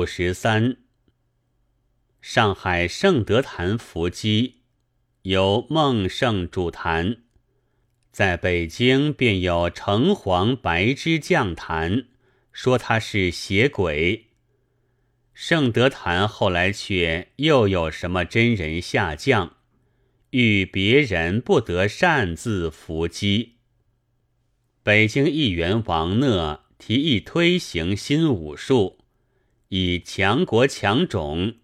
五十三，上海圣德坛伏击，由孟圣主坛；在北京便有橙黄白之将坛，说他是邪鬼。圣德坛后来却又有什么真人下降，遇别人不得擅自伏击。北京议员王讷提议推行新武术。以强国强种，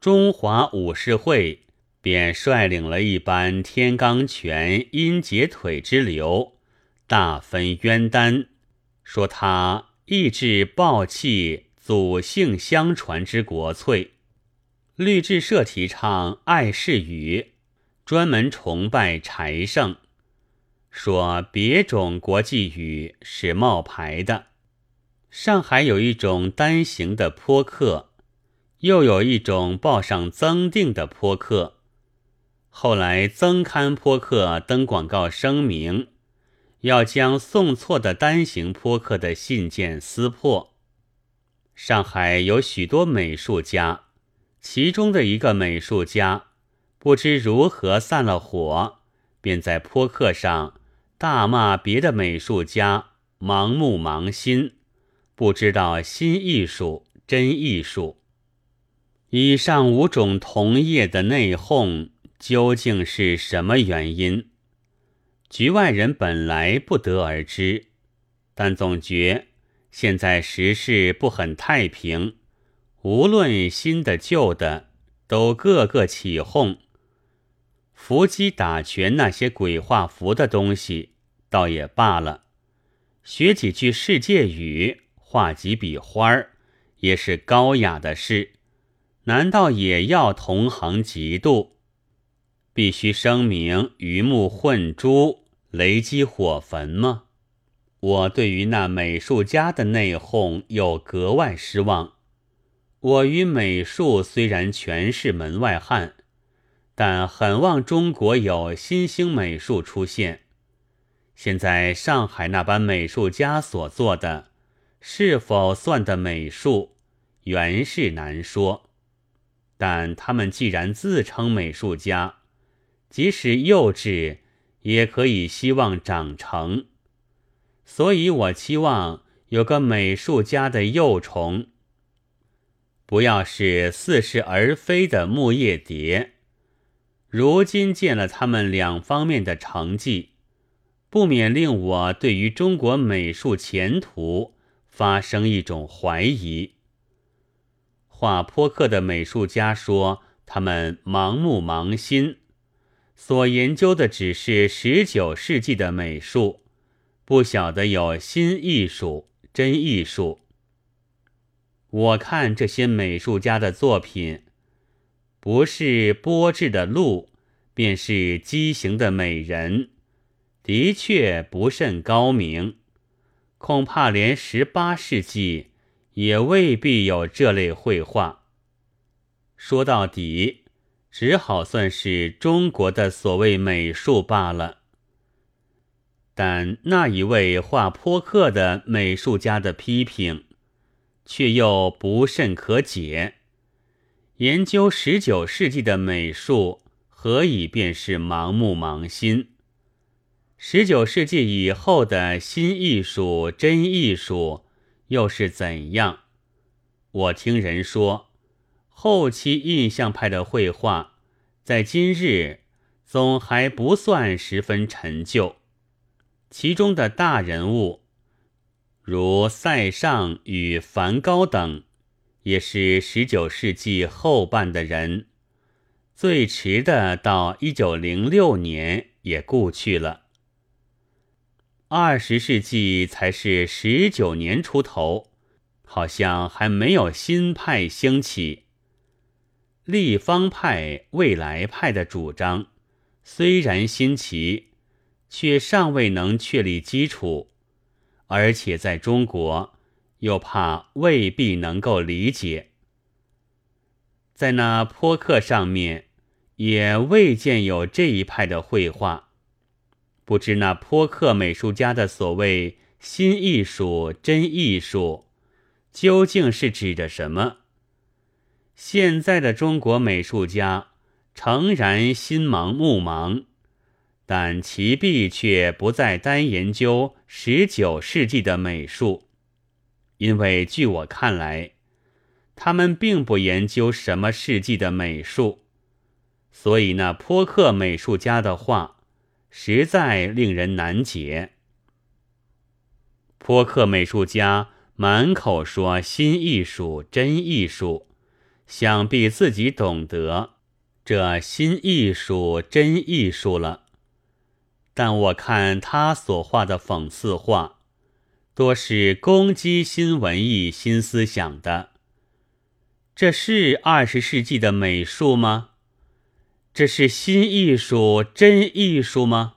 中华武士会便率领了一班天罡拳、阴截腿之流，大分冤丹，说他意志暴气祖姓相传之国粹。律制社提倡爱世语，专门崇拜柴圣，说别种国际语是冒牌的。上海有一种单行的扑克，又有一种报上增订的扑克。后来增刊扑克登广告声明，要将送错的单行扑克的信件撕破。上海有许多美术家，其中的一个美术家不知如何散了火，便在扑克上大骂别的美术家盲目盲心。不知道新艺术真艺术，以上五种同业的内讧究竟是什么原因？局外人本来不得而知，但总觉现在时事不很太平，无论新的旧的，都个个起哄。伏击打拳那些鬼画符的东西，倒也罢了，学几句世界语。画几笔花儿也是高雅的事，难道也要同行嫉妒？必须声明鱼目混珠、雷击火焚吗？我对于那美术家的内讧又格外失望。我与美术虽然全是门外汉，但很望中国有新兴美术出现。现在上海那班美术家所做的。是否算得美术，原是难说。但他们既然自称美术家，即使幼稚，也可以希望长成。所以我期望有个美术家的幼虫，不要是似是而非的木叶蝶。如今见了他们两方面的成绩，不免令我对于中国美术前途。发生一种怀疑。画扑克的美术家说，他们盲目盲心，所研究的只是十九世纪的美术，不晓得有新艺术、真艺术。我看这些美术家的作品，不是波制的鹿，便是畸形的美人，的确不甚高明。恐怕连十八世纪也未必有这类绘画。说到底，只好算是中国的所谓美术罢了。但那一位画扑克的美术家的批评，却又不甚可解。研究十九世纪的美术，何以便是盲目盲心？十九世纪以后的新艺术、真艺术又是怎样？我听人说，后期印象派的绘画在今日总还不算十分陈旧。其中的大人物，如塞尚与梵高等，也是十九世纪后半的人，最迟的到一九零六年也故去了。二十世纪才是十九年出头，好像还没有新派兴起。立方派、未来派的主张虽然新奇，却尚未能确立基础，而且在中国又怕未必能够理解。在那坡克上面，也未见有这一派的绘画。不知那坡克美术家的所谓新艺术、真艺术，究竟是指着什么？现在的中国美术家诚然心盲目盲，但其弊却不再单研究十九世纪的美术，因为据我看来，他们并不研究什么世纪的美术，所以那颇克美术家的话，实在令人难解。颇克美术家满口说新艺术、真艺术，想必自己懂得这新艺术、真艺术了。但我看他所画的讽刺画，多是攻击新文艺、新思想的。这是二十世纪的美术吗？这是新艺术、真艺术吗？